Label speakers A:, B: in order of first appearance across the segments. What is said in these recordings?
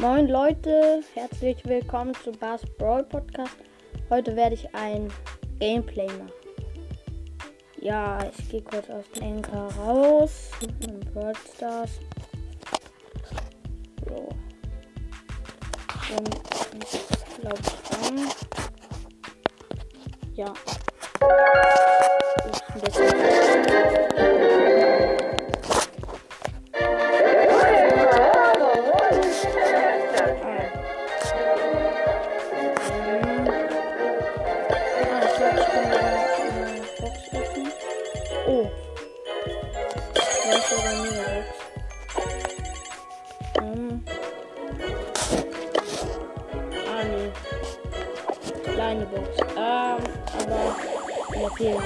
A: Moin Leute, herzlich willkommen zu Bars Brawl Podcast. Heute werde ich ein Gameplay machen. Ja, ich gehe kurz aus dem Enker raus meinem Brawl Stars. So. Und ich glaube an. Ja. Ist ein bisschen. vielleicht sogar mega gut. Hm. Ah, ne. Kleine Box. Ähm, aber. Ja, viel. Ähm,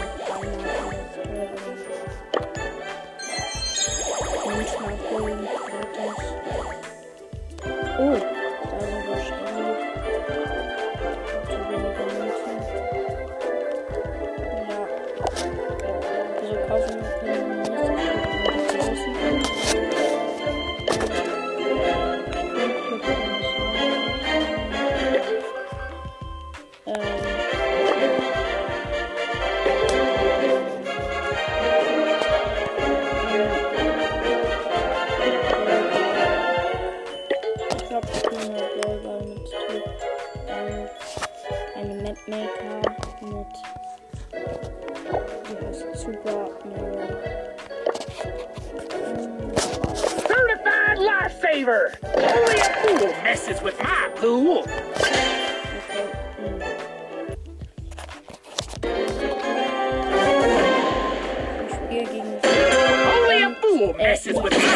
A: manchmal holen. Oh, da sind wir schon. Zu wenige Münzen. Ja. Wieso kaufen wir Super Mirror.
B: Certified lifesaver! Only a fool messes with my pool!
A: Okay. hm.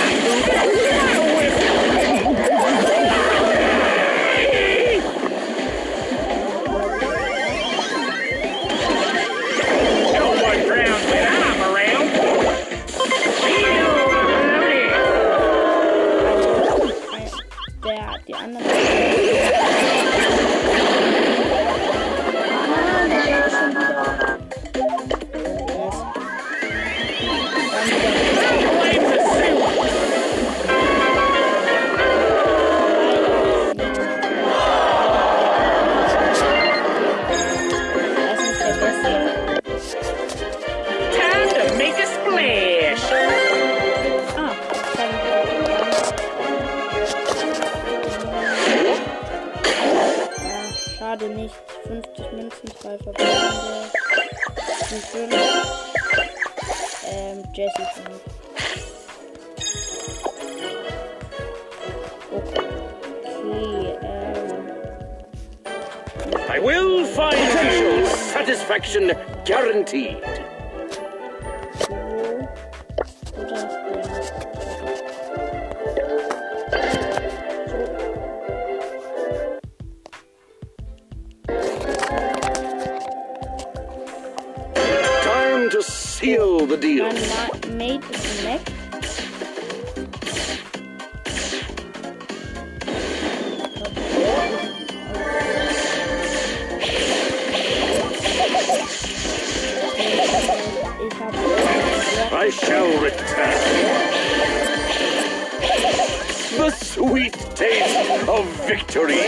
A: Zwei. Die fünf. Ähm, fünf. Okay, ähm.
B: I will find you. Satisfaction guaranteed. Time to seal the deal.
A: Mein Ma Mate ist Mac. Ich habe
B: I shall return. The sweet taste of victory.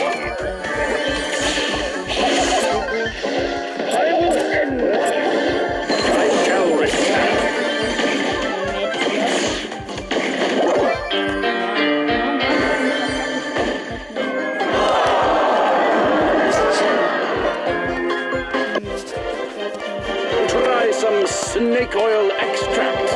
B: Snake oil extract.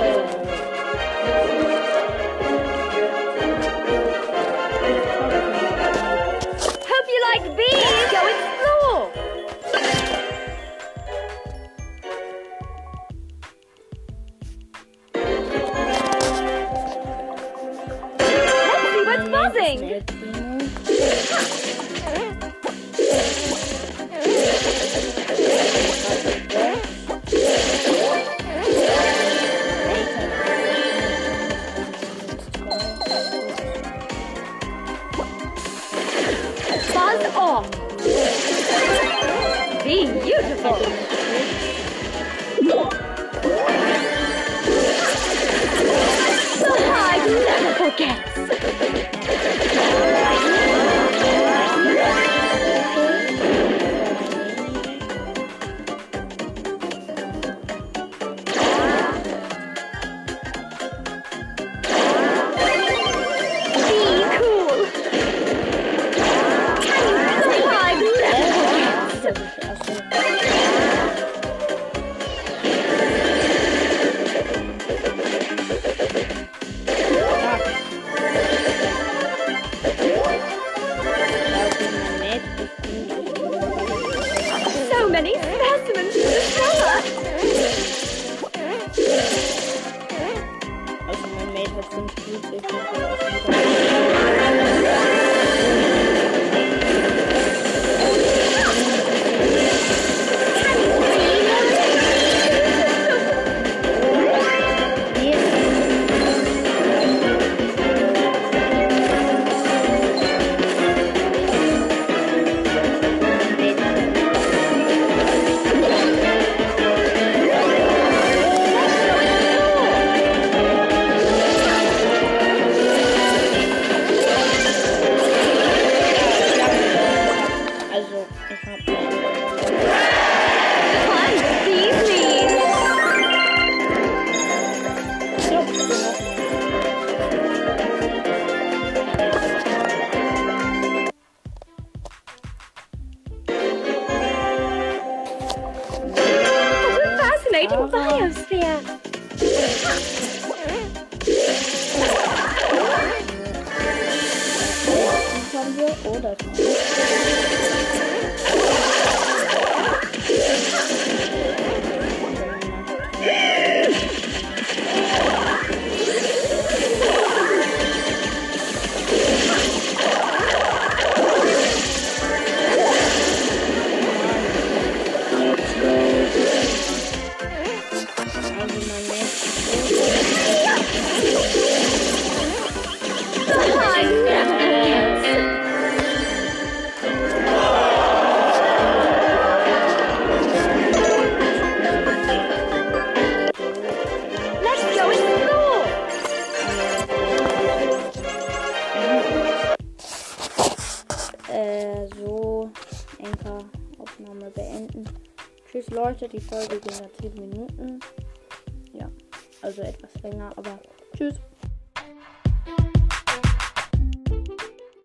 A: Be cool. you. many specimens to show cellar. Also,
C: Maid hat so.
A: Uh-huh.
C: biosphere.
A: Das haben wir. Äh, so. Enker Aufnahme beenden. Tschüss Leute, die Folge ging ja 10 Minuten. Ja, also etwas länger, aber tschüss.